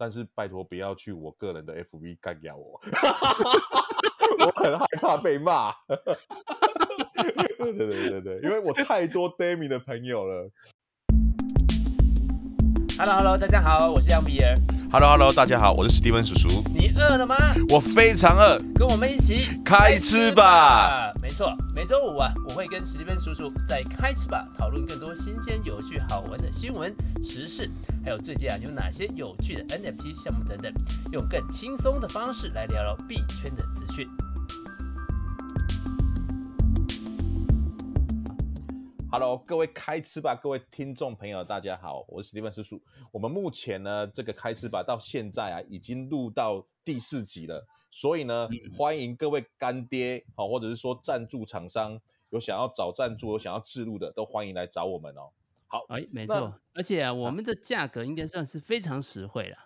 但是拜托不要去我个人的 FB 干掉我，我很害怕被骂。对对对对，因为我太多 Demi 的朋友了。Hello Hello，大家好，我是杨比尔。Hello Hello，大家好，我是史蒂文叔叔。你饿了吗？我非常饿，跟我们一起开吃吧。没错，每周五啊，我会跟史蒂文叔叔在开吃吧讨论更多新鲜、有趣、好玩的新闻时事，还有最近啊有哪些有趣的 NFT 项目等等，用更轻松的方式来聊聊币圈的资讯。Hello，各位开吃吧，各位听众朋友，大家好，我是史蒂芬叔叔。我们目前呢，这个开吃吧到现在啊，已经录到第四集了。所以呢，嗯、欢迎各位干爹，好，或者是说赞助厂商，有想要找赞助、有想要置入的，都欢迎来找我们哦。好，哎，没错，而且啊，我们的价格应该算是非常实惠了。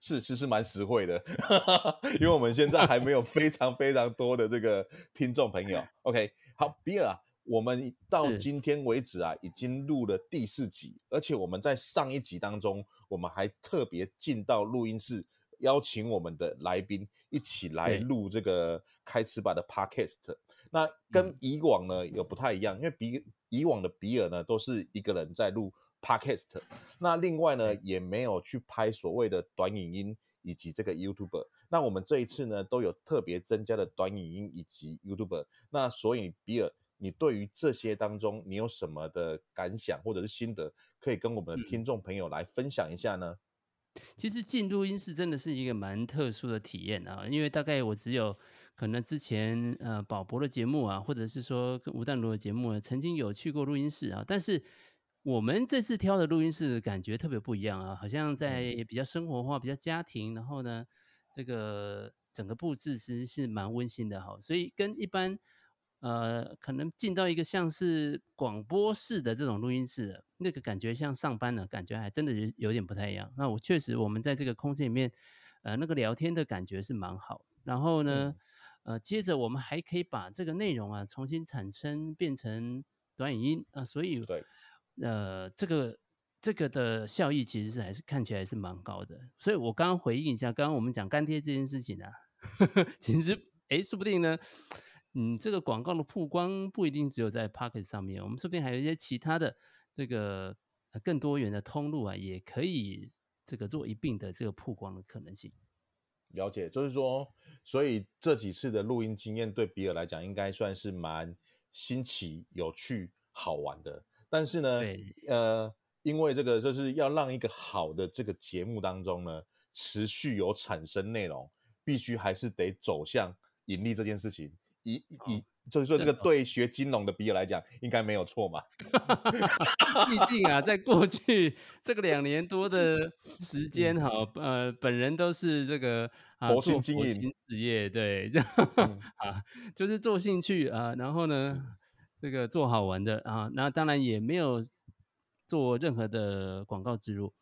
是，是是蛮实惠的，因为我们现在还没有非常非常多的这个听众朋友。OK，好，比尔啊。我们到今天为止啊，已经录了第四集，而且我们在上一集当中，我们还特别进到录音室，邀请我们的来宾一起来录这个开吃吧的 Podcast。那跟以往呢有不太一样，因为比以往的比尔呢都是一个人在录 Podcast，那另外呢也没有去拍所谓的短影音以及这个 YouTuber。那我们这一次呢都有特别增加的短影音以及 YouTuber。那所以比尔。你对于这些当中，你有什么的感想或者是心得，可以跟我们的听众朋友来分享一下呢？其实进录音室真的是一个蛮特殊的体验啊，因为大概我只有可能之前呃宝博的节目啊，或者是说跟吴淡如的节目，曾经有去过录音室啊，但是我们这次挑的录音室感觉特别不一样啊，好像在也比较生活化、比较家庭，然后呢，这个整个布置其实是蛮温馨的哈，所以跟一般。呃，可能进到一个像是广播室的这种录音室，那个感觉像上班呢，感觉还真的有有点不太一样。那我确实，我们在这个空间里面，呃，那个聊天的感觉是蛮好。然后呢，呃，接着我们还可以把这个内容啊重新产生变成短影音啊，所以对，呃，这个这个的效益其实是还是看起来是蛮高的。所以我刚刚回应一下，刚刚我们讲干爹这件事情啊，呵 呵其实哎，说不定呢。嗯，这个广告的曝光不一定只有在 Podcast 上面，我们这边还有一些其他的这个更多元的通路啊，也可以这个做一并的这个曝光的可能性。了解，就是说，所以这几次的录音经验对比尔来讲，应该算是蛮新奇、有趣、好玩的。但是呢，呃，因为这个就是要让一个好的这个节目当中呢，持续有产生内容，必须还是得走向盈利这件事情。以以、哦，就是说，这个对学金融的比尔来讲，应该没有错嘛。毕竟啊，在过去这个两年多的时间，哈，呃，本人都是这个啊，佛心经营事业，对，这样、嗯、啊，就是做兴趣啊，然后呢，这个做好玩的啊，那当然也没有做任何的广告植入，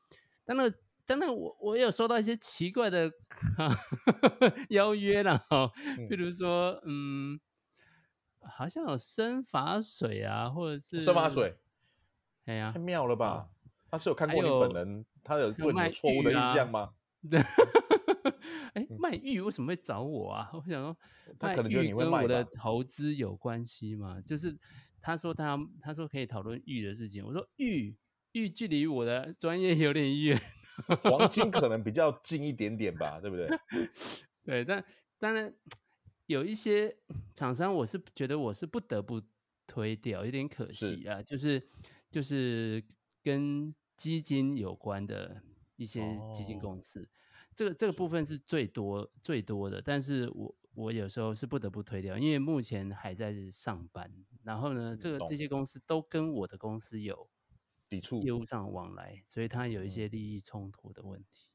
当然。真的，我我有收到一些奇怪的 邀约啦哈，比如说，嗯，好像有生发水啊，或者是生发水，哎呀，太妙了吧？他是有看过你本人，他有对你有错误的印象吗？对，哎，卖玉为什么会找我啊？我想说，他可能觉得你会卖吧？跟我的投资有关系嘛？就是他说他他说可以讨论玉的事情，我说玉玉距离我的专业有点远。黄金可能比较近一点点吧，对不对？对，但当然有一些厂商，我是觉得我是不得不推掉，有点可惜啊。就是就是跟基金有关的一些基金公司，哦、这个这个部分是最多最多的。但是我我有时候是不得不推掉，因为目前还在上班。然后呢，这个这些公司都跟我的公司有。抵触业务上往来，所以它有一些利益冲突的问题。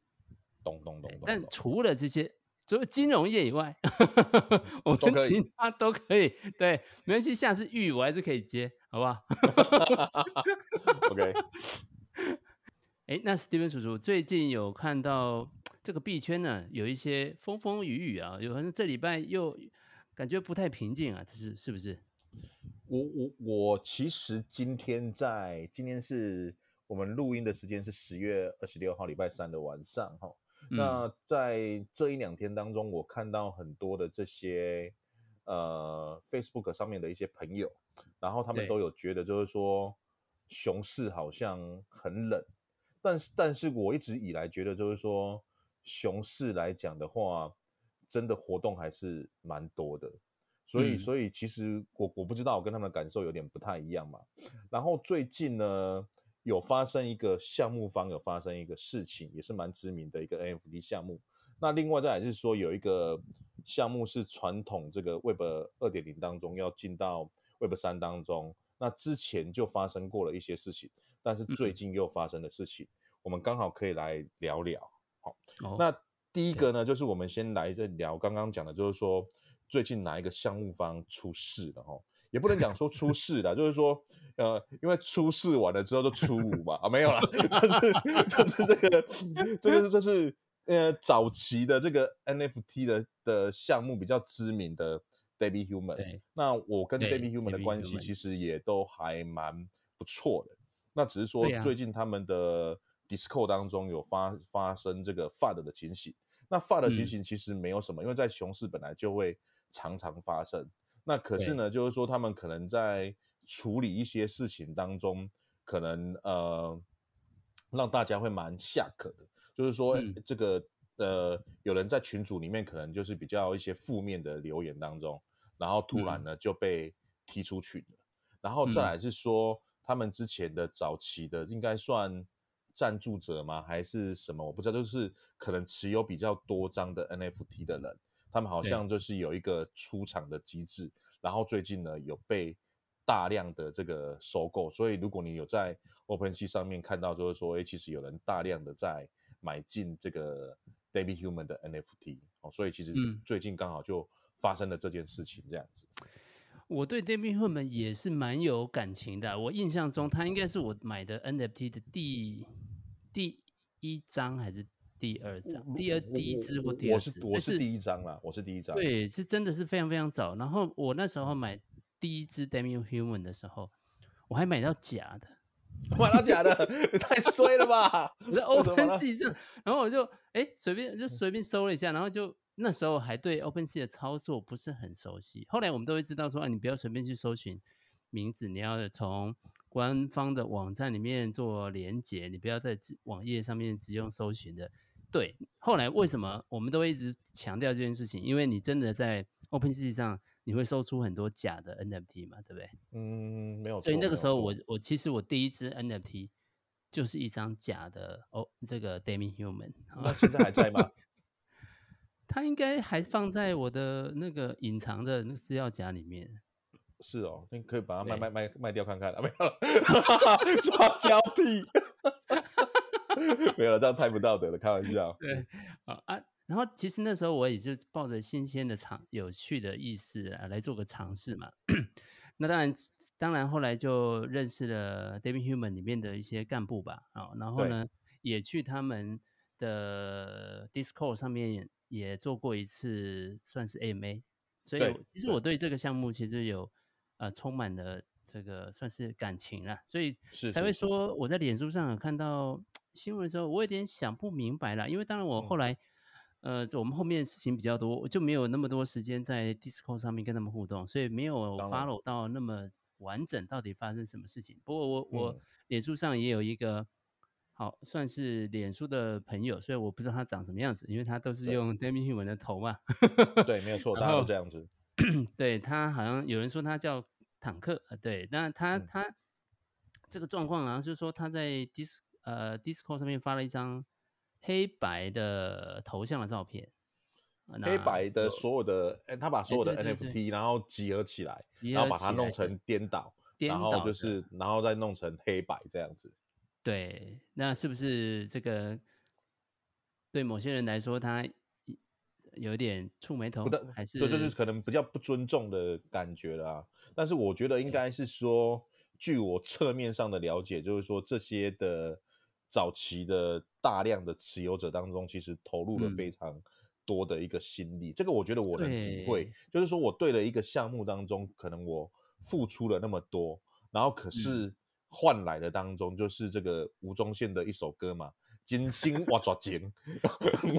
懂懂懂。但除了这些，除了金融业以外，我们其他都可以。对，没关系，下次玉我还是可以接，好不好？OK。哎，那 Steven 叔叔最近有看到这个币圈呢，有一些风风雨雨啊，有可能这礼拜又感觉不太平静啊，这是是不是？我我我其实今天在今天是我们录音的时间是十月二十六号礼拜三的晚上哈，嗯、那在这一两天当中，我看到很多的这些呃 Facebook 上面的一些朋友，然后他们都有觉得就是说熊市好像很冷，但是但是我一直以来觉得就是说熊市来讲的话，真的活动还是蛮多的。所以，所以其实我我不知道，我跟他们的感受有点不太一样嘛。然后最近呢，有发生一个项目方有发生一个事情，也是蛮知名的一个 NFT 项目。那另外再来是说，有一个项目是传统这个 Web 二点零当中要进到 Web 三当中，那之前就发生过了一些事情，但是最近又发生的事情，我们刚好可以来聊聊。好，那第一个呢，就是我们先来这聊刚刚讲的，就是说。最近哪一个项目方出事了哈？也不能讲说出事了，就是说，呃，因为出事完了之后就初五嘛啊，没有啦，就是就是这个这个是这是呃早期的这个 NFT 的的项目比较知名的 Debbie Human，那我跟 Debbie Human 的关系其实也都还蛮不错的。那只是说最近他们的 Discord 当中有发发生这个 FUD 的情形，那 FUD 的情形其实没有什么，因为在熊市本来就会。常常发生，那可是呢，就是说他们可能在处理一些事情当中，可能呃让大家会蛮下课的，就是说、嗯、这个呃有人在群组里面可能就是比较一些负面的留言当中，然后突然呢、嗯、就被踢出群了，然后再来是说他们之前的早期的应该算赞助者吗？还是什么？我不知道，就是可能持有比较多张的 NFT 的人。他们好像就是有一个出场的机制，然后最近呢有被大量的这个收购，所以如果你有在 OpenSea 上面看到，就是说，哎，其实有人大量的在买进这个 Debbie Human 的 NFT 哦，所以其实最近刚好就发生了这件事情，这样子。嗯、我对 Debbie Human 也是蛮有感情的，我印象中他应该是我买的 NFT 的第第一张还是？第二张，第二第一支或第二支，我是我是第一张啦，我是第一张。对，是真的是非常非常早。然后我那时候买第一支 Demi Human 的时候，我还买到假的，买到假的，太衰了吧！我在 OpenSea 上，然后我就哎随便就随便搜了一下，然后就那时候还对 OpenSea 的操作不是很熟悉。后来我们都会知道说，啊，你不要随便去搜寻名字，你要从官方的网站里面做连接，你不要在网页上面只用搜寻的。对，后来为什么我们都会一直强调这件事情？因为你真的在 OpenSea 上，你会搜出很多假的 NFT 嘛，对不对？嗯，没有。所以那个时候我，我我其实我第一支 NFT 就是一张假的哦，这个 Demi Human。那现在还在吗？它应该还放在我的那个隐藏的那个资料夹里面。是哦，你可以把它卖卖卖卖掉看看啊，没有了，抓交替。没有了，这样太不道德了，开玩笑。对，啊啊，然后其实那时候我也是抱着新鲜的尝、有趣的意思啊，来做个尝试嘛。那当然，当然后来就认识了 Debbie Human 里面的一些干部吧，啊，然后呢，也去他们的 Discord 上面也做过一次，算是 AMA。所以，其实我对这个项目其实有呃充满了这个算是感情了，所以才会说我在脸书上有看到。新闻的时候，我有点想不明白了，因为当然我后来，嗯、呃，我们后面事情比较多，我就没有那么多时间在 Discord 上面跟他们互动，所以没有 follow 到那么完整，到底发生什么事情。不过我我脸书上也有一个好算是脸书的朋友，所以我不知道他长什么样子，因为他都是用 Demi Human 的头嘛。对，没有错，大家都这样子。对，他好像有人说他叫坦克，对，那他、嗯、他这个状况好像就是说他在 Dis 呃，Discord 上面发了一张黑白的头像的照片，黑白的所有的，欸、他把所有的 NFT 然后集合起来，集合起来，然后把它弄成颠倒，然后就是然后再弄成黑白这样子。对，那是不是这个对某些人来说，他有点触眉头？还是对，就是可能比较不尊重的感觉啦。但是我觉得应该是说，据我侧面上的了解，就是说这些的。早期的大量的持有者当中，其实投入了非常多的一个心力。嗯、这个我觉得我能体会，就是说我对了一个项目当中，可能我付出了那么多，然后可是换来的当中，就是这个吴宗宪的一首歌嘛，金星我抓紧，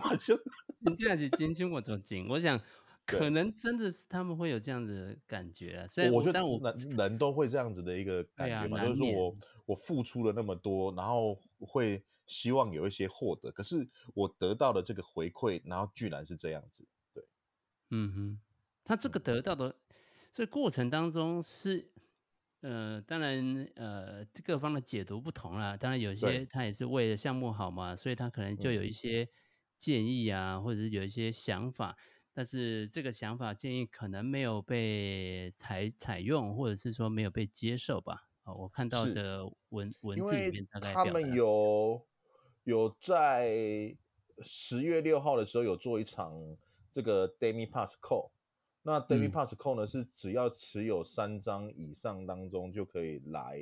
我就你这样子金星我抓紧，我想 可能真的是他们会有这样子的感觉啊。所以我觉得，但我人都会这样子的一个感觉嘛，就是说我我付出了那么多，然后会希望有一些获得，可是我得到的这个回馈，然后居然是这样子，对，嗯哼，他这个得到的，所以过程当中是。呃，当然，呃，各方的解读不同啦。当然，有些他也是为了项目好嘛，所以他可能就有一些建议啊，嗯、或者是有一些想法。但是这个想法建议可能没有被采采用，或者是说没有被接受吧。啊，我看到的文文字里面大概他们有有在十月六号的时候有做一场这个 Demi Pass Call。那 Demi Pass Code 呢？是只要持有三张以上当中就可以来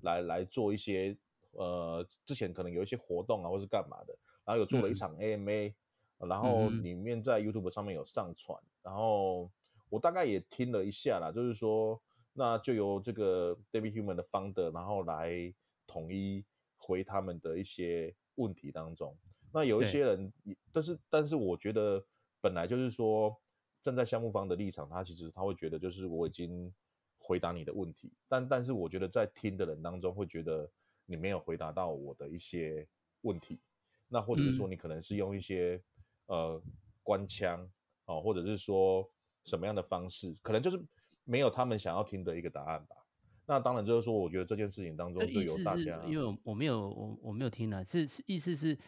来来做一些呃，之前可能有一些活动啊，或是干嘛的。然后有做了一场 AMA，嗯，然后里面在 YouTube 上面有上传。然后我大概也听了一下啦，就是说，那就由这个 David Human 的 Founder，然后来统一回他们的一些问题当中。那有一些人，但是但是我觉得本来就是说。站在项目方的立场，他其实他会觉得，就是我已经回答你的问题，但但是我觉得在听的人当中会觉得你没有回答到我的一些问题，那或者是说你可能是用一些、嗯、呃官腔哦，或者是说什么样的方式，可能就是没有他们想要听的一个答案吧。那当然就是说，我觉得这件事情当中就由大家，因为我没有我我没有听了，是是意思是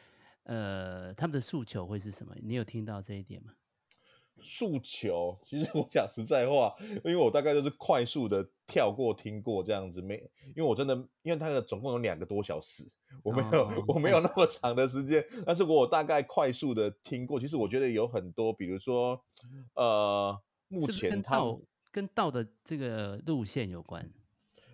呃他们的诉求会是什么？你有听到这一点吗？诉求，其实我讲实在话，因为我大概就是快速的跳过听过这样子，没，因为我真的，因为它的总共有两个多小时，我没有、哦、我没有那么长的时间，但是我大概快速的听过，其实我觉得有很多，比如说，呃，目前它跟道，跟道的这个路线有关，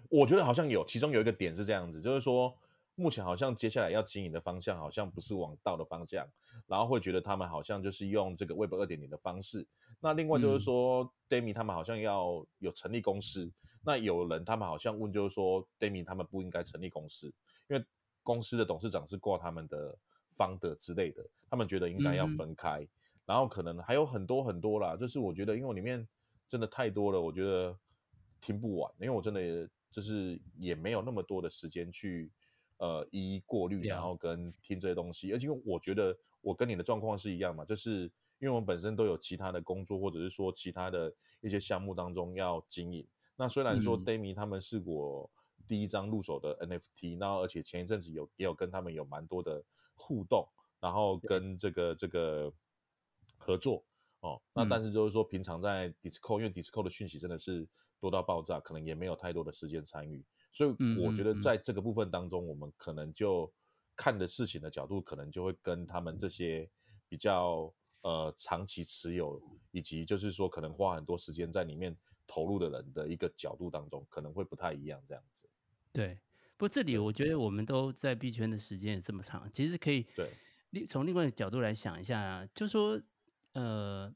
我觉得好像有，其中有一个点是这样子，就是说。目前好像接下来要经营的方向好像不是往道的方向，然后会觉得他们好像就是用这个 Web 二点零的方式。那另外就是说、嗯、Demi 他们好像要有成立公司。那有人他们好像问就是说 Demi 他们不应该成立公司，因为公司的董事长是挂他们的 Founder 之类的，他们觉得应该要分开。嗯、然后可能还有很多很多啦，就是我觉得因为里面真的太多了，我觉得听不完，因为我真的也就是也没有那么多的时间去。呃，一一过滤，然后跟听这些东西，而且因为我觉得我跟你的状况是一样嘛，就是因为我们本身都有其他的工作，或者是说其他的一些项目当中要经营。那虽然说 Demi 他们是我第一张入手的 NFT，然后而且前一阵子有也有跟他们有蛮多的互动，然后跟这个这个合作哦。那但是就是说平常在 Discord，因为 Discord 的讯息真的是多到爆炸，可能也没有太多的时间参与。所以我觉得在这个部分当中，我们可能就看的事情的角度，可能就会跟他们这些比较呃长期持有，以及就是说可能花很多时间在里面投入的人的一个角度当中，可能会不太一样这样子。对，不过这里我觉得我们都在币圈的时间也这么长，其实可以对另从另外一个角度来想一下，就是说呃，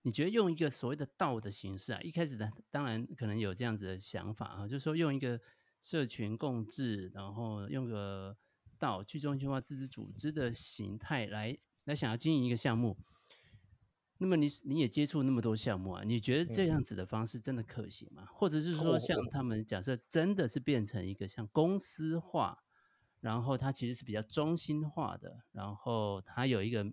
你觉得用一个所谓的道的形式啊，一开始的当然可能有这样子的想法啊，就是说用一个。社群共治，然后用个道去中心化自治组织的形态来来想要经营一个项目，那么你你也接触那么多项目啊，你觉得这样子的方式真的可行吗？嗯、或者是说，像他们假设真的是变成一个像公司化，然后它其实是比较中心化的，然后它有一个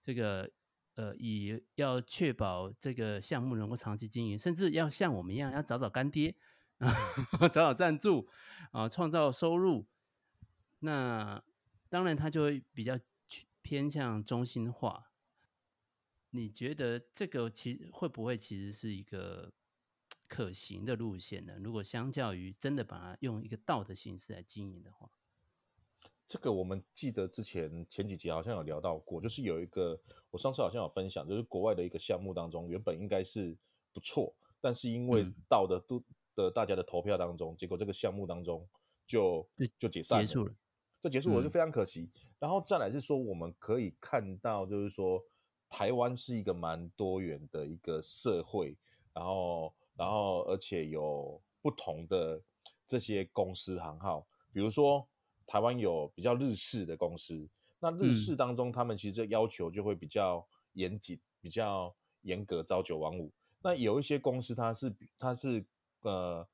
这个呃，以要确保这个项目能够长期经营，甚至要像我们一样要找找干爹。找找赞助啊，创造收入，那当然他就会比较偏向中心化。你觉得这个其实会不会其实是一个可行的路线呢？如果相较于真的把它用一个道的形式来经营的话，这个我们记得之前前几集好像有聊到过，就是有一个我上次好像有分享，就是国外的一个项目当中，原本应该是不错，但是因为道的都。的大家的投票当中，结果这个项目当中就就解散了，结束了，就结束了，就非常可惜。嗯。然后再来是说，我们可以看到，就是说台湾是一个蛮多元的一个社会，然后然后而且有不同的这些公司行号，比如说台湾有比较日式的公司，那日式当中，他们其实要求就会比较严谨，比较严格，朝九晚五。那有一些公司，它是它是呃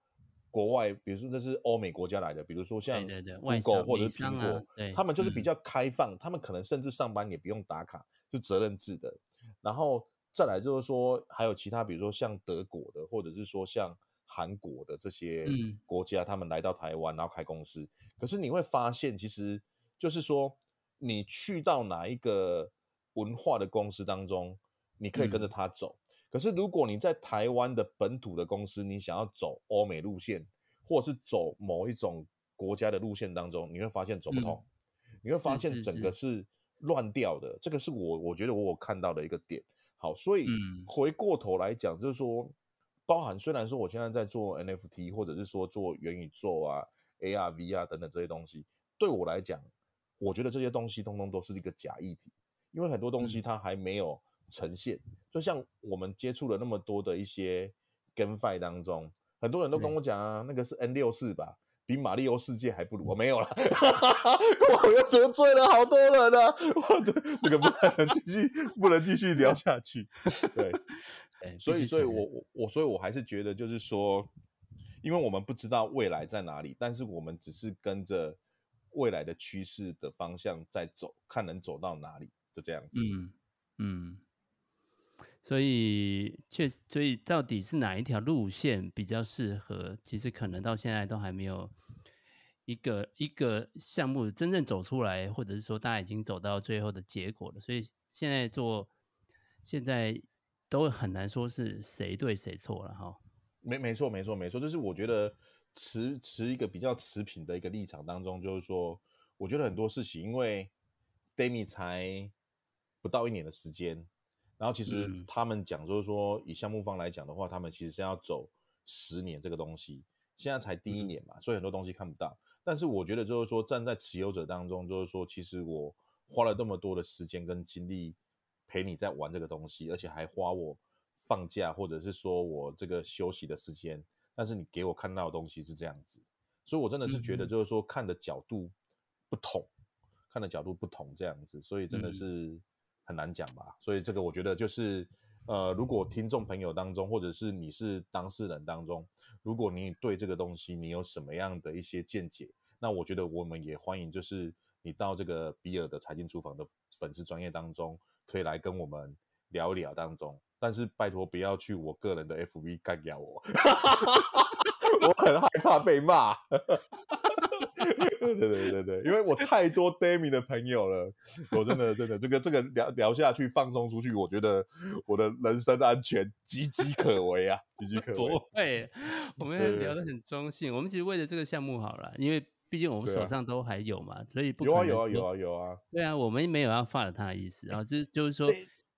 国外，比如说那是欧美国家来的，比如说像 Google 或者是苹果，他们就是比较开放，他们可能甚至上班也不用打卡，是责任制的。然后再来就是说，还有其他，比如说像德国的，或者是说像。韩国的这些国家，他们来到台湾，然后开公司。可是你会发现，其实就是说，你去到哪一个文化的公司当中，你可以跟着他走。可是如果你在台湾的本土的公司，你想要走欧美路线，或者是走某一种国家的路线当中，你会发现走不通。你会发现整个是乱掉的。这个是我我觉得我有看到的一个点。好，所以回过头来讲，就是说。包含虽然说我现在在做 NFT，或者是说做元宇宙啊、AR、VR 等等这些东西，对我来讲，我觉得这些东西通通都是一个假议题，因为很多东西它还没有呈现。嗯、就像我们接触了那么多的一些 GameFi 当中，很多人都跟我讲啊，那个是 N 六四吧，比马里奥世界还不如。我没有了，我又得罪了好多人啊！我这这个不能继续，不能继续聊下去。对。所以，所以我我我，所以我还是觉得，就是说，因为我们不知道未来在哪里，但是我们只是跟着未来的趋势的方向在走，看能走到哪里，就这样子。嗯嗯。所以，确实，所以到底是哪一条路线比较适合？其实可能到现在都还没有一个一个项目真正走出来，或者是说大家已经走到最后的结果了。所以现在做现在。都很难说是谁对谁错了哈，没没错没错没错，就是我觉得持持一个比较持平的一个立场当中，就是说，我觉得很多事情，因为 Demi 才不到一年的时间，然后其实他们讲就是说，以项目方来讲的话，他们其实是要走十年这个东西，现在才第一年嘛，所以很多东西看不到。但是我觉得就是说，站在持有者当中，就是说，其实我花了这么多的时间跟精力。陪你在玩这个东西，而且还花我放假或者是说我这个休息的时间，但是你给我看到的东西是这样子，所以我真的是觉得就是说看的角度不同，嗯、看的角度不同这样子，所以真的是很难讲吧。所以这个我觉得就是呃，如果听众朋友当中或者是你是当事人当中，如果你对这个东西你有什么样的一些见解，那我觉得我们也欢迎就是你到这个比尔的财经厨房的粉丝专业当中。可以来跟我们聊一聊当中，但是拜托不要去我个人的 FB 干掉我，我很害怕被骂。对对对对，因为我太多 Demi 的朋友了，我真的真的这个这个聊聊下去放松出去，我觉得我的人身安全岌岌可危啊，岌岌可危。不会，我们聊得很中性，我们其实为了这个项目好了，因为。毕竟我们手上都还有嘛，啊、所以不可能有啊有啊有啊有啊。对啊，我们没有要发了他的意思啊，就就是说，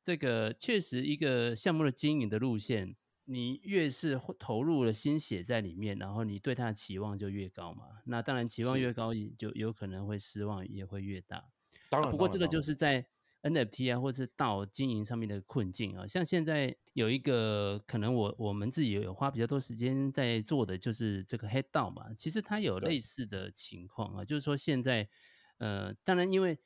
这个确实一个项目的经营的路线，你越是投入了心血在里面，然后你对他的期望就越高嘛。那当然期望越高，就有可能会失望也会越大。当然，不过这个就是在。NFT 啊，或者是到经营上面的困境啊，像现在有一个可能我我们自己有花比较多时间在做的，就是这个 HeadDAO 嘛。其实它有类似的情况啊，就是说现在，呃，当然因为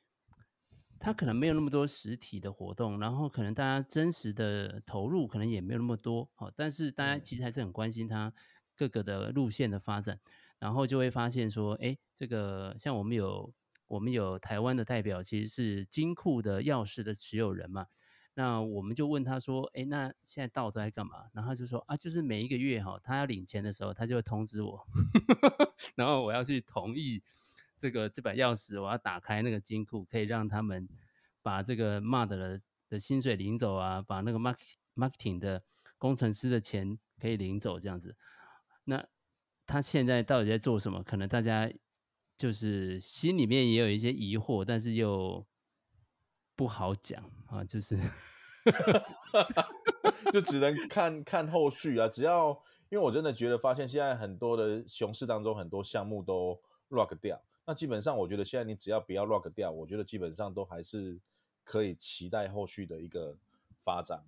它可能没有那么多实体的活动，然后可能大家真实的投入可能也没有那么多，好，但是大家其实还是很关心它各个的路线的发展，然后就会发现说，哎，这个像我们有。我们有台湾的代表，其实是金库的钥匙的持有人嘛。那我们就问他说：“哎，那现在到底在干嘛？”然后他就说：“啊，就是每一个月哈，他要领钱的时候，他就会通知我，然后我要去同意这个这把钥匙，我要打开那个金库，可以让他们把这个 MUD 的的薪水领走啊，把那个 marketing 的工程师的钱可以领走这样子。那他现在到底在做什么？可能大家。就是心里面也有一些疑惑，但是又不好讲啊，就是 就只能看看后续啊。只要因为我真的觉得，发现现在很多的熊市当中，很多项目都 rock 掉。那基本上，我觉得现在你只要不要 lock 掉，我觉得基本上都还是可以期待后续的一个发展。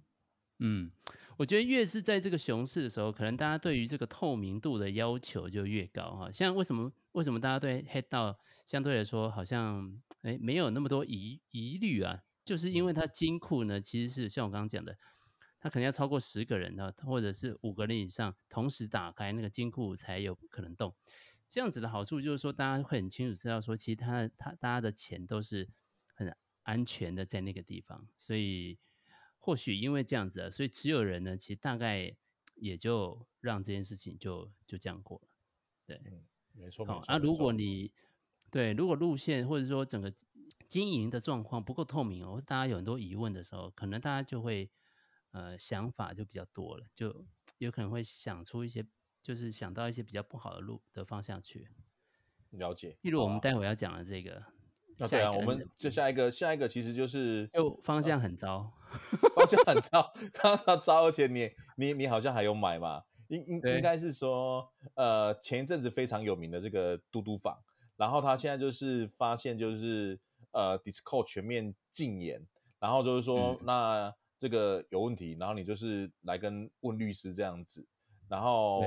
嗯，我觉得越是在这个熊市的时候，可能大家对于这个透明度的要求就越高哈。像为什么为什么大家对 head 道相对来说好像哎没有那么多疑疑虑啊？就是因为它金库呢，其实是像我刚刚讲的，它可能要超过十个人呢，或者是五个人以上同时打开那个金库才有可能动。这样子的好处就是说，大家会很清楚知道说，其实他他大家的钱都是很安全的在那个地方，所以。或许因为这样子啊，所以持有人呢，其实大概也就让这件事情就就这样过了。对，嗯、没错。好，啊，如果你对如果路线或者说整个经营的状况不够透明哦，大家有很多疑问的时候，可能大家就会呃想法就比较多了，就有可能会想出一些，就是想到一些比较不好的路的方向去。了解。例如我们待会要讲的这个。啊，对啊，我们就下一个，下一个其实就是就方向很糟，方向很糟，刚刚糟，而且你你你好像还有买嘛？应应应该是说，呃，前一阵子非常有名的这个嘟嘟坊，然后他现在就是发现就是呃，Discord 全面禁言，然后就是说、嗯、那这个有问题，然后你就是来跟问律师这样子，然后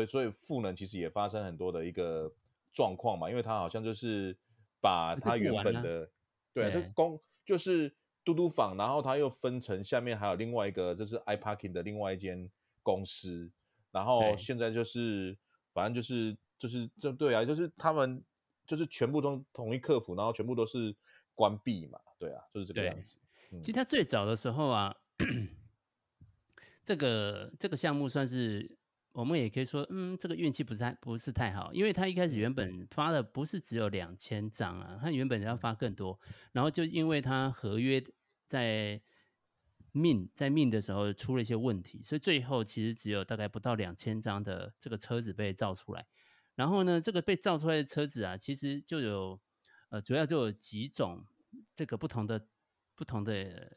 对，对，所以赋能其实也发生很多的一个状况嘛，因为他好像就是。把它原本的，对，就公就是嘟嘟坊，然后它又分成下面还有另外一个，就是 iParking 的另外一间公司，然后现在就是反正就是就是就对啊，就是他们就是全部都统一客服，然后全部都是关闭嘛，对啊，就是这个样子。嗯、其实他最早的时候啊，这个这个项目算是。我们也可以说，嗯，这个运气不是太不是太好，因为他一开始原本发的不是只有两千张啊，他原本要发更多，然后就因为他合约在 mint 在 mint 的时候出了一些问题，所以最后其实只有大概不到两千张的这个车子被造出来。然后呢，这个被造出来的车子啊，其实就有呃，主要就有几种这个不同的不同的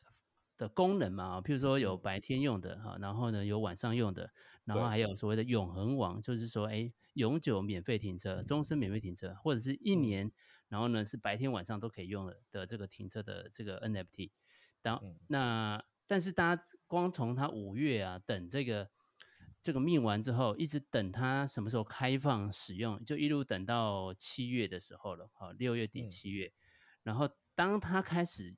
的功能嘛，譬如说有白天用的哈，然后呢有晚上用的。然后还有所谓的永恒网，就是说，哎，永久免费停车，终身免费停车，或者是一年，然后呢是白天晚上都可以用的的这个停车的这个 NFT。当那但是大家光从它五月啊等这个这个命完之后，一直等它什么时候开放使用，就一路等到七月的时候了，好，六月底七月，然后当它开始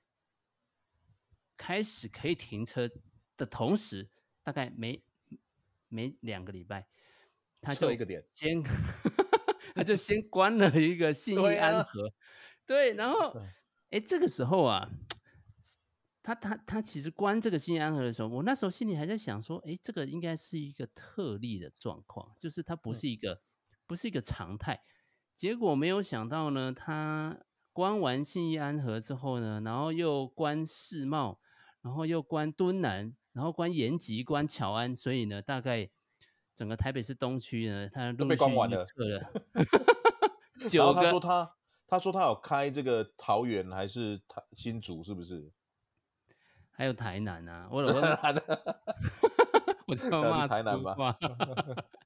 开始可以停车的同时，大概没。没两个礼拜，他就一个点先，他就先关了一个信义安和，对，啊、对，然后，哎，这个时候啊，他他他其实关这个信义安和的时候，我那时候心里还在想说，哎，这个应该是一个特例的状况，就是它不是一个、嗯、不是一个常态。结果没有想到呢，他关完信义安和之后呢，然后又关世贸，然后又关敦南。然后关延吉、关乔安，所以呢，大概整个台北市东区呢，他陆续撤了。然后他说他他说他有开这个桃园还是台新竹，是不是？还有台南啊，我 我我骂台南吧。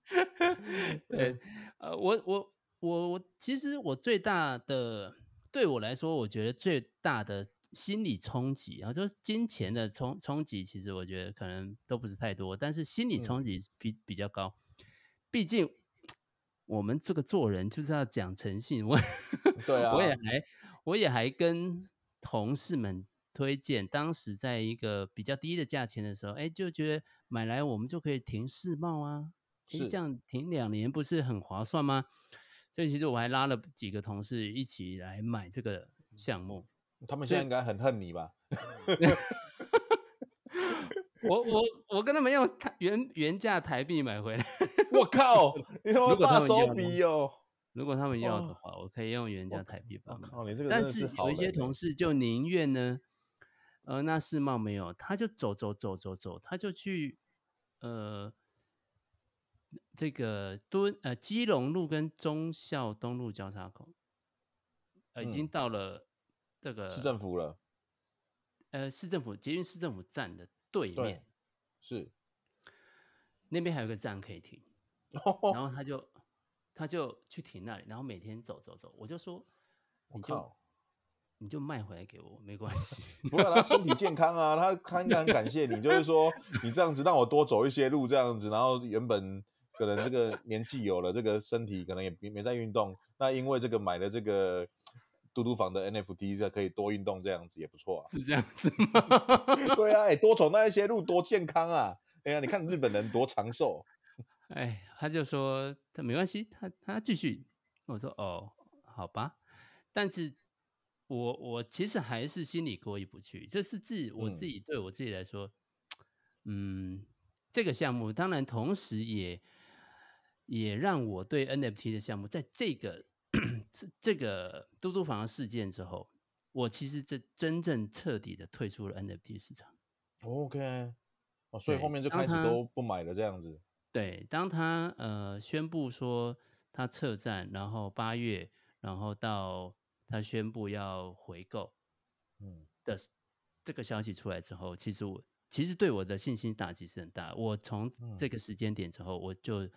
对，呃，我我我我其实我最大的对我来说，我觉得最大的。心理冲击，然后就是金钱的冲冲击，其实我觉得可能都不是太多，但是心理冲击比、嗯、比较高。毕竟我们这个做人就是要讲诚信，我对 啊，我也还我也还跟同事们推荐，当时在一个比较低的价钱的时候，哎，就觉得买来我们就可以停世贸啊，哎，这样停两年不是很划算吗？所以其实我还拉了几个同事一起来买这个项目。他们现在应该很恨你吧？我我我跟他们用台原原价台币买回来。我靠！你说大手笔哦！如果他们要的话，哦、我可以用原价台币吧。靠，你这个但是有一些同事就宁愿呢，呃，那世贸没有，他就走走走走走，他就去呃这个敦呃基隆路跟忠孝东路交叉口，呃，已经到了。这个市政府了，呃，市政府捷运市政府站的对面，对是那边还有个站可以停，哦、然后他就他就去停那里，然后每天走走走，我就说，你就你就卖回来给我，没关系。不过他身体健康啊，他他应该很感谢你，就是说你这样子让我多走一些路，这样子，然后原本可能这个年纪有了，这个身体可能也没没在运动，那因为这个买了这个嘟嘟房的 NFT，这可以多运动，这样子也不错啊。是这样子吗？对啊，哎，多走那一些路多健康啊！哎呀，你看日本人多长寿。哎，他就说他没关系，他他继续。我说哦，好吧，但是。我我其实还是心里过意不去，这是自我自己对我自己来说，嗯，嗯，这个项目当然同时也也让我对 NFT 的项目，在这个 这这个嘟嘟房的事件之后，我其实这真正彻底的退出了 NFT 市场。OK，哦，所以后面就开始都不买了这样子。对，当他呃宣布说他撤站，然后八月，然后到。他宣布要回购，嗯的这个消息出来之后，其实我其实对我的信心打击是很大。我从这个时间点之后，我就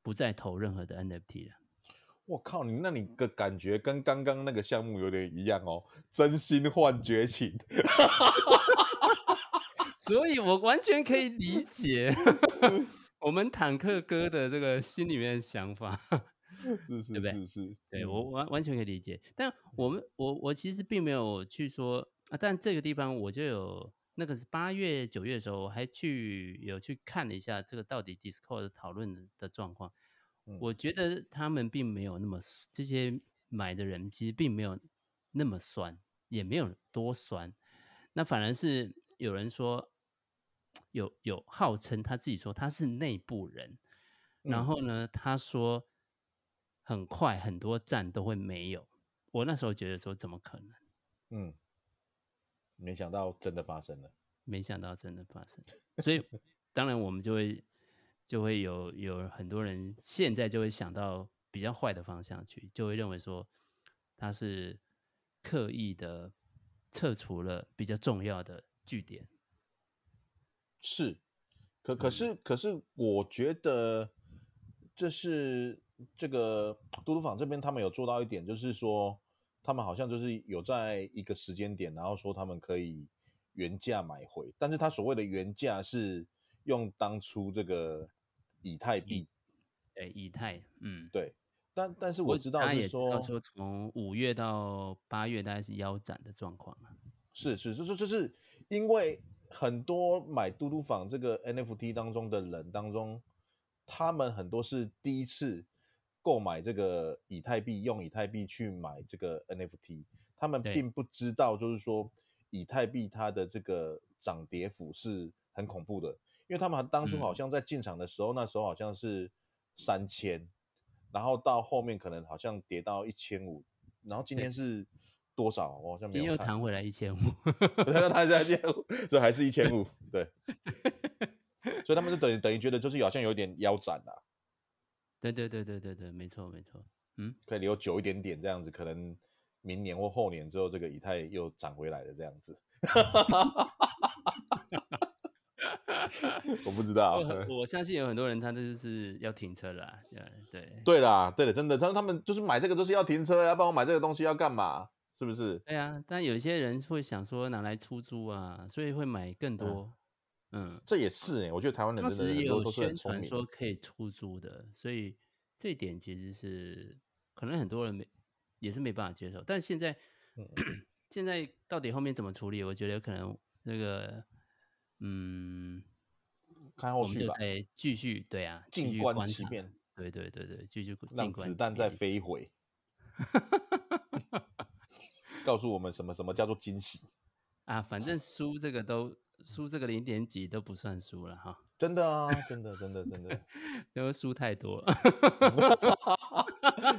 不再投任何的 NFT 了。我靠，你那你的感觉跟刚刚那个项目有点一样哦，真心换绝情。所以我完全可以理解 我们坦克哥的这个心里面的想法。是是，对不对？是是，对我完完全可以理解。但我们我我其实并没有去说啊，但这个地方我就有那个是八月九月的时候，我还去有去看了一下这个到底 Discord 讨论的的状况。我觉得他们并没有那么这些买的人其实并没有那么酸，也没有多酸。那反而是有人说有有号称他自己说他是内部人，然后呢，他说。很快很多站都会没有，我那时候觉得说怎么可能？嗯，没想到真的发生了，没想到真的发生，所以当然我们就会就会有有很多人现在就会想到比较坏的方向去，就会认为说他是刻意的撤除了比较重要的据点，是，可可是、嗯、可是我觉得这是。这个嘟嘟坊这边，他们有做到一点，就是说，他们好像就是有在一个时间点，然后说他们可以原价买回，但是他所谓的原价是用当初这个以太币，哎，以太，嗯，对，但但是我知道是说，到时候从五月到八月大概是腰斩的状况啊，是是，就就就是因为很多买嘟嘟坊这个 NFT 当中的人当中，他们很多是第一次。购买这个以太币，用以太币去买这个 NFT，他们并。不知道，就是说以太币它的这个涨跌幅是很恐怖的，因为他们当初好像在进场的时候，嗯、那时候好像是三千，然后到后面可能好像跌到一千五，然后今天是多少？我好像没有看。又弹回来一千五，又弹回来一千五，所以还是一千五，对。所以他们就等于等于觉得就是好像有点腰斩了。对对对对对对，没错没错，嗯，可以留久一点点这样子，可能明年或后年之后，这个以太又涨回来了这样子。我不知道，我，我相信有很多人他这就是要停车啦，对对对啦，对的，真的，他他们就是买这个都是要停车，要帮我买这个东西要干嘛？是不是？对啊，但有一些人会想说拿来出租啊，所以会买更多。嗯嗯，这也是哎、欸，我觉得台湾人是有宣传说可以出租的，所以这一点其实是可能很多人没也是没办法接受。但是现在，嗯、现在到底后面怎么处理？我觉得可能这个，嗯，看后续吧。继续对啊，静观其变。对对对对，继续让子弹再飞回，告诉我们什么什么叫做惊喜啊？反正输这个都。输这个零点几都不算输了哈，真的啊，真的真的真的，因为 输太多了，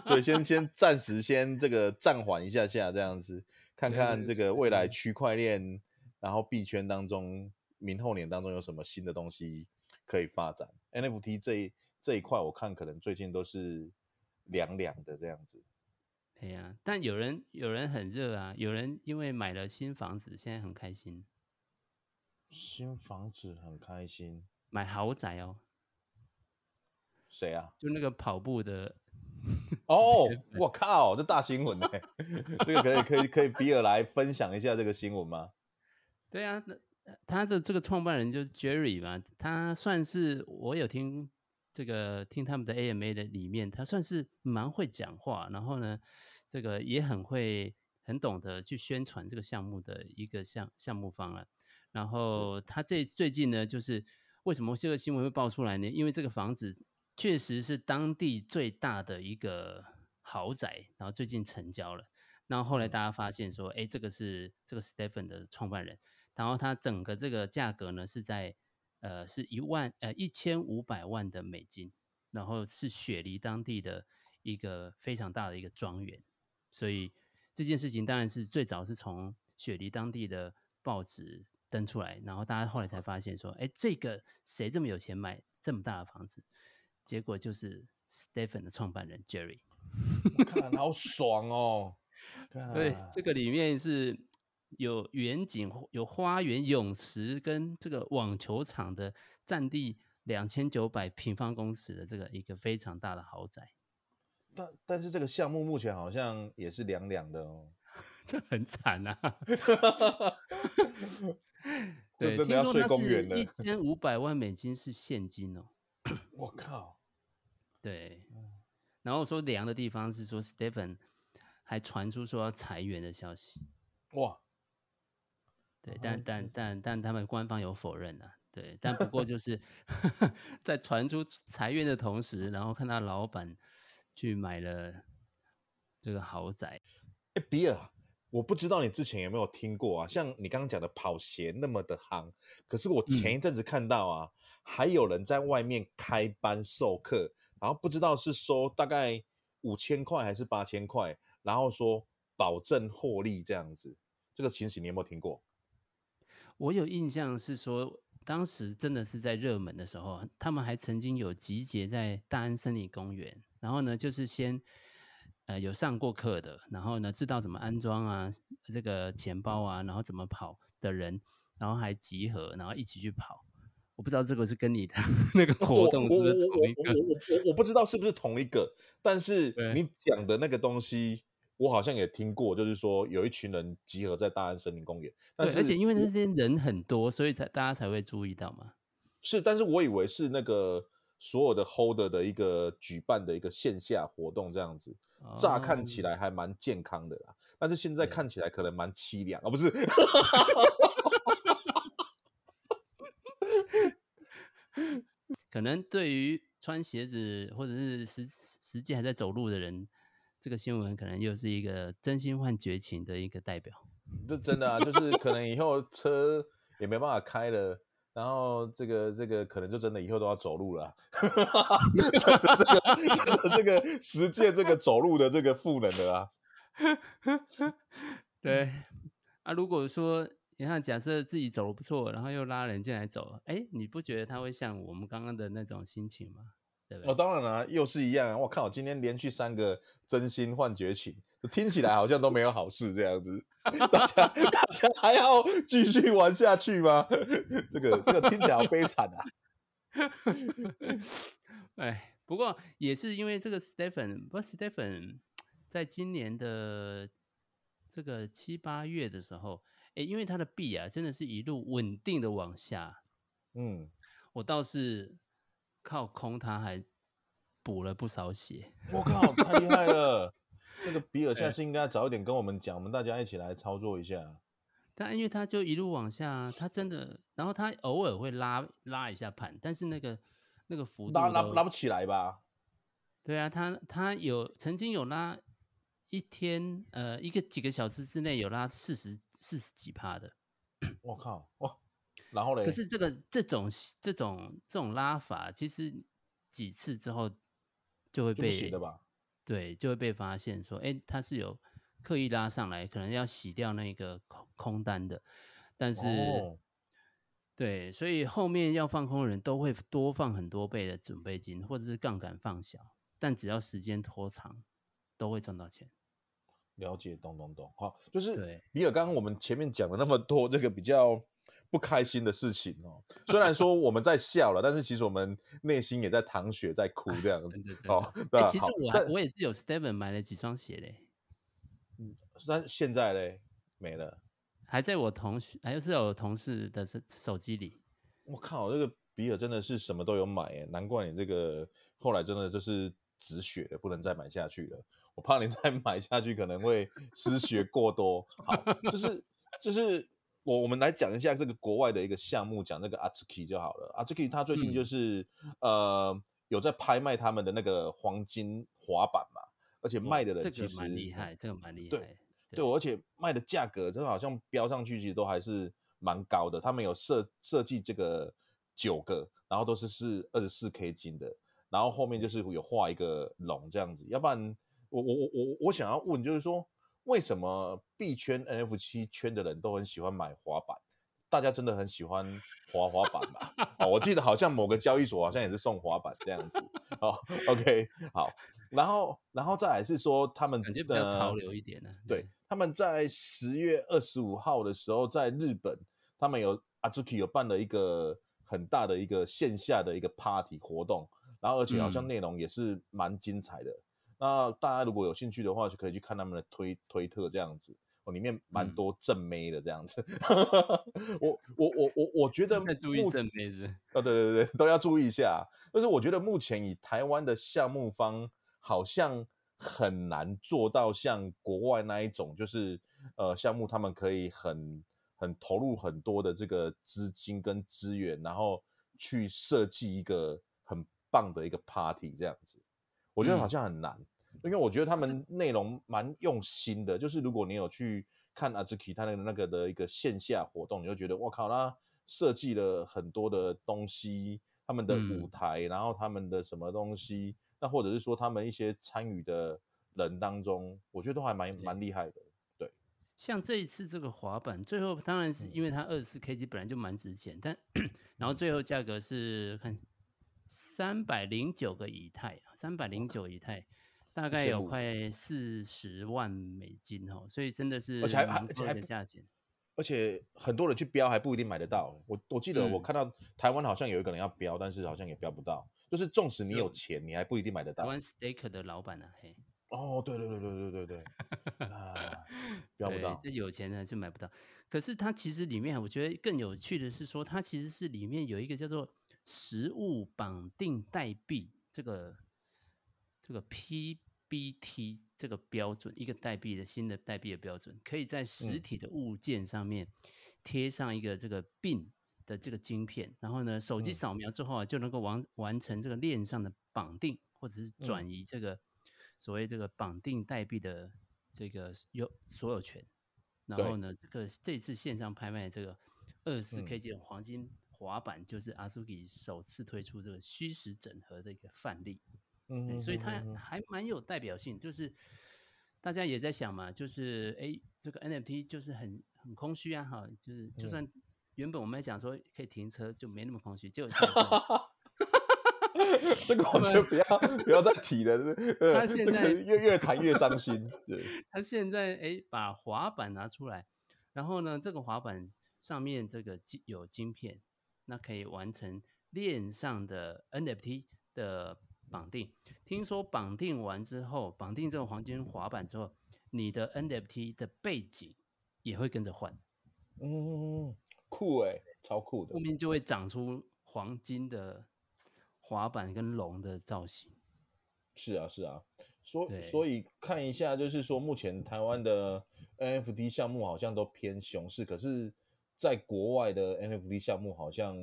所以 先先暂时先这个暂缓一下下这样子，看看这个未来区块链，然后币圈当中明后年当中有什么新的东西可以发展。NFT 这一这一块，我看可能最近都是凉凉的这样子。对呀、啊，但有人有人很热啊，有人因为买了新房子，现在很开心。新房子很开心，买豪宅哦。谁啊？就那个跑步的哦，我靠，这大新闻呢？这个可以可以可以，比尔来分享一下这个新闻吗？对啊，那他的这个创办人就是 Jerry 嘛，他算是我有听这个听他们的 AMA 的里面，他算是蛮会讲话，然后呢，这个也很会很懂得去宣传这个项目的一个项项目方了。然后他这最近呢，就是为什么这个新闻会爆出来呢？因为这个房子确实是当地最大的一个豪宅，然后最近成交了。然后后来大家发现说，哎，这个是这个 Stephen 的创办人。然后它整个这个价格呢是在，呃，是一万呃一千五百万的美金，然后是雪梨当地的一个非常大的一个庄园，所以这件事情当然是最早是从雪梨当地的报纸登出来，然后大家后来才发现说，哎，这个谁这么有钱买这么大的房子？结果就是 Stephen 的创办人 Jerry，看好爽哦，对，这个里面是。有远景，有花园、泳池跟这个网球场的占地两千九百平方公尺的这个一个非常大的豪宅，但但是这个项目目前好像也是凉凉的哦，这很惨啊！对，真的要睡公园了。一千五百万美金是现金哦，我靠！对，然后说凉的地方是说，Stephen 还传出说要裁员的消息，哇！对，但但但但他们官方有否认啊。对，但不过就是 在传出裁员的同时，然后看到老板去买了这个豪宅。哎，比尔，我不知道你之前有没有听过啊？像你刚刚讲的跑鞋那么的夯，可是我前一阵子看到啊，嗯、还有人在外面开班授课，然后不知道是收大概五千块还是八千块，然后说保证获利这样子。这个情形你有没有听过？我有印象是说，当时真的是在热门的时候，他们还曾经有集结在大安森林公园，然后呢，就是先呃有上过课的，然后呢知道怎么安装啊，这个钱包啊，然后怎么跑的人，然后还集合，然后一起去跑。我不知道这个是跟你的 那个活动是不是同一个？我我我我我，我不知道是不是同一个，但是你讲的那个东西。我好像也听过，就是说有一群人集合在大安森林公园，但是而且因为那些人很多，所以才大家才会注意到嘛。是，但是我以为是那个所有的 holder 的一个举办的一个线下活动这样子，哦、乍看起来还蛮健康的啦，但是现在看起来可能蛮凄凉啊，不是？可能对于穿鞋子或者是实实际还在走路的人。这个新闻可能又是一个真心换绝情的一个代表，这真的啊，就是可能以后车也没办法开了，然后这个这个可能就真的以后都要走路了，啊，真的这个真的这个实践这个走路的这个赋能的啊，对啊，如果说你看假设自己走的不错，然后又拉人进来走，哎，你不觉得他会像我们刚刚的那种心情吗？哦，当然了，啊，又是一样，啊。我靠，今天连续三个真心换绝情，听起来好像都没有好事这样子。大家大家还要继续玩下去吗？这个这个听起来好悲惨啊！哎，不过也是因为这个 Stephen，不过 Stephen 在今年的这个七八月的时候，哎，因为他的币啊，真的是一路稳定的往下。嗯，我倒是。靠空，他还补了不少血。我靠，太厉害了！那个比尔下次应该早一点跟我们讲，我们大家一起来操作一下。但因为他就一路往下，他真的，然后他偶尔会拉拉一下盘，但是那个那个幅度拉拉拉不起来吧？对啊，他他有曾经有拉一天，呃，一个几个小时之内有拉四十四十几趴的。我靠，哇！然后嘞，可是这个这种这种这种拉法，其实几次之后就会被洗的吧？对，就会被发现说，哎，他是有刻意拉上来，可能要洗掉那个空空单的。但是，哦、对，所以后面要放空的人都会多放很多倍的准备金，或者是杠杆放小，但只要时间拖长，都会赚到钱。了解，懂懂懂。好，就是比尔刚刚我们前面讲了那么多，这个比较。不开心的事情哦。虽然说我们在笑了，但是其实我们内心也在淌血，在哭这样子。哦，对、欸、其实我还我也是有 Steven 买了几双鞋嘞。嗯，但现在嘞没了，还在我同学，还是有同事的手手机里。我靠，这个比尔真的是什么都有买哎，难怪你这个后来真的就是止血了，不能再买下去了。我怕你再 买下去可能会失血过多。好，就是就是我我们来讲一下这个国外的一个项目，讲那个 Atsuki 就好了。Atsuki 他最近就是、嗯、呃有在拍卖他们的那个黄金滑板嘛，而且卖的人其实、这个蛮厉害，这个蛮厉害。对对，对，而且卖的价格真的好像标上去，其实都还是蛮高的。他们有设设计这个九个，然后都是是二十四 K 金的，然后后面就是有画一个龙这样子，要不然。我我我我我想要问，就是说，为什么币圈 NFT 圈的人都很喜欢买滑板？大家真的很喜欢滑滑板吗？哦，我记得好像某个交易所好像也是送滑板这样子。哦，OK，好，然后然后再来是说他们感觉比较潮流一点呢。对，他们在十月二十五号的时候，在日本，他们有 Azuki 有办了一个很大的一个线下的一个 party 活动，然后而且好像内容也是蛮精彩的。嗯那大家如果有兴趣的话，就可以去看他们的推推特这样子哦，里面蛮多正妹的这样子。嗯、我我我我我觉得在注意正妹是，是啊，对对对，都要注意一下。但是我觉得目前以台湾的项目方，好像很难做到像国外那一种，就是呃项目他们可以很很投入很多的这个资金跟资源，然后去设计一个很棒的一个 party 这样子。我觉得好像很难。嗯因为我觉得他们内容蛮用心的，就是如果你有去看阿 Zuki 他那个那个的一个线下活动，你就觉得我靠，他设计了很多的东西，他们的舞台，然后他们的什么东西，那或者是说他们一些参与的人当中，我觉得都还蛮蛮厉害的。对，像这一次这个滑板，最后当然是因为它二十四 KG 本来就蛮值钱，但 然后最后价格是看三百零九个以太，三百零九以太。大概有快四十万美金哦，所以真的是而且还而且还价钱，而且很多人去标还不一定买得到。我我记得我看到台湾好像有一个人要标，但是好像也标不到。就是纵使你有钱，你还不一定买得到。台湾 Stake 的老板呢？嘿，哦，对对对对对对对，啊，标不到，这有钱人就买不到。可是它其实里面，我觉得更有趣的是说，它其实是里面有一个叫做实物绑定代币这个。这个 PBT 这个标准，一个代币的新的代币的标准，可以在实体的物件上面贴上一个这个 BIN 的这个晶片，然后呢，手机扫描之后啊，就能够完完成这个链上的绑定，或者是转移这个所谓这个绑定代币的这个有所有权。然后呢，这个这次线上拍卖这个二十四 KG 的黄金滑板，就是 Azuki 首次推出这个虚实整合的一个范例。嗯，所以它还蛮有代表性，就是大家也在想嘛，就是哎，这个 NFT 就是很很空虚啊，哈，就是就算原本我们讲说可以停车，就没那么空虚，就 这个我觉得不要不要再提了，他现在越越谈越伤心。对，他现在哎把滑板拿出来，然后呢，这个滑板上面这个有晶片，那可以完成链上的 NFT 的。绑定，听说绑定完之后，绑定这个黄金滑板之后，你的 NFT 的背景也会跟着换。嗯，酷哎，超酷的。后面就会长出黄金的滑板跟龙的造型。是啊，是啊。所以所以看一下，就是说目前台湾的 NFT 项目好像都偏熊市，可是在国外的 NFT 项目好像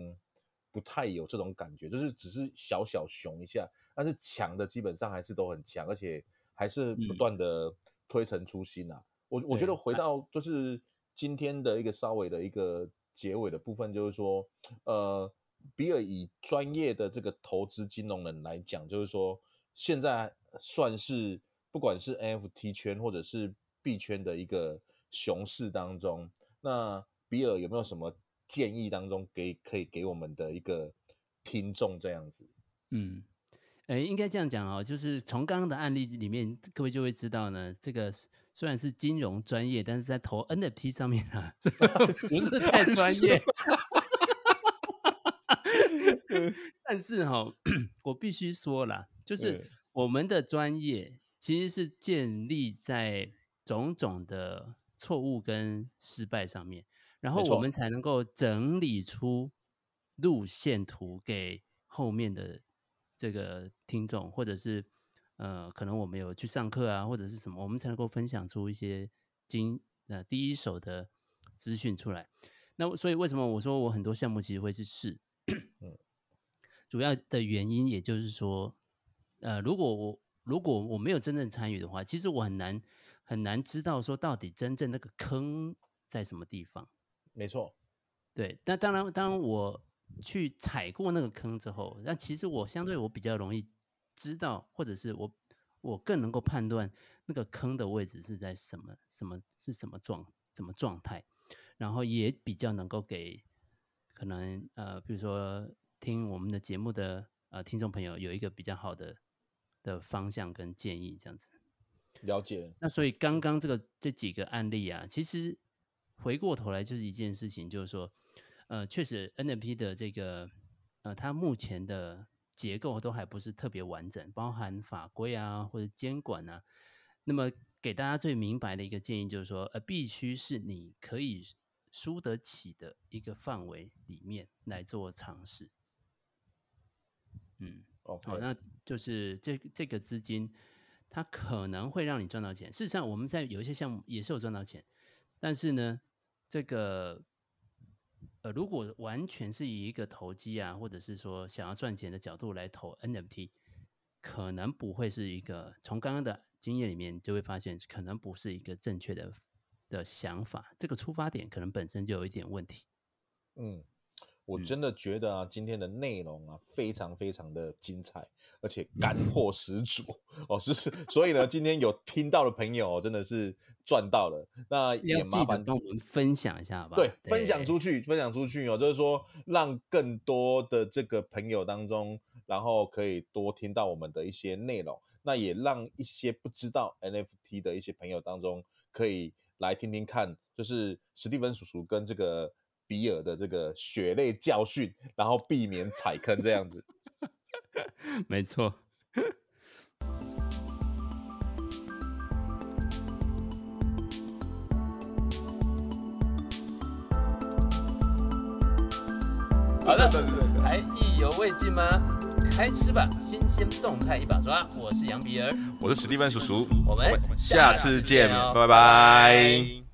不太有这种感觉，就是只是小小熊一下。但是强的基本上还是都很强，而且还是不断的推陈出新啊！嗯、我我觉得回到就是今天的一个稍微的一个结尾的部分，就是说，呃，比尔以专业的这个投资金融人来讲，就是说现在算是不管是 NFT 圈或者是币圈的一个熊市当中，那比尔有没有什么建议当中给可以给我们的一个听众这样子？嗯。哎，应该这样讲哦，就是从刚刚的案例里面，各位就会知道呢，这个虽然是金融专业，但是在投 NFT 上面啊，不是太专业。但是哈、哦，我必须说了，就是我们的专业其实是建立在种种的错误跟失败上面，然后我们才能够整理出路线图给后面的这个听众，或者是呃，可能我们有去上课啊，或者是什么，我们才能够分享出一些经呃第一手的资讯出来。那所以为什么我说我很多项目其实会是试？主要的原因，也就是说，呃，如果我如果我没有真正参与的话，其实我很难很难知道说到底真正那个坑在什么地方。没错，对。那当然，当我去踩过那个坑之后，那其实我相对我比较容易知道，或者是我我更能够判断那个坑的位置是在什么什么是什么状什么状态，然后也比较能够给可能呃，比如说。听我们的节目的呃听众朋友有一个比较好的的方向跟建议，这样子了解。那所以刚刚这个这几个案例啊，其实回过头来就是一件事情，就是说，呃，确实 NFT 的这个呃，它目前的结构都还不是特别完整，包含法规啊或者监管啊。那么给大家最明白的一个建议就是说，呃，必须是你可以输得起的一个范围里面来做尝试。嗯，Okay. 好，那就是这这个资金，它可能会让你赚到钱。事实上，我们在有一些项目也是有赚到钱，但是呢，这个呃，如果完全是以一个投机啊，或者是说想要赚钱的角度来投 NFT，可能不会是一个从刚刚的经验里面就会发现，可能不是一个正确的的想法。这个出发点可能本身就有一点问题。嗯。我真的觉得啊，今天的内容啊，非常非常的精彩，而且干货十足哦，是，所以呢，今天有听到的朋友真的是赚到了。那也麻烦跟我们分享一下吧。对，分享出去，分享出去哦，就是说让更多的这个朋友当中，然后可以多听到我们的一些内容。那也让一些不知道 NFT 的一些朋友当中，可以来听听看，就是史蒂芬叔叔跟这个。比尔的这个血泪教训，然后避免踩坑这样子，没错。好的，还意犹未尽吗？开吃吧，新鲜动态一把抓。我是杨比尔，我是史蒂芬叔叔，我们下次见，拜拜。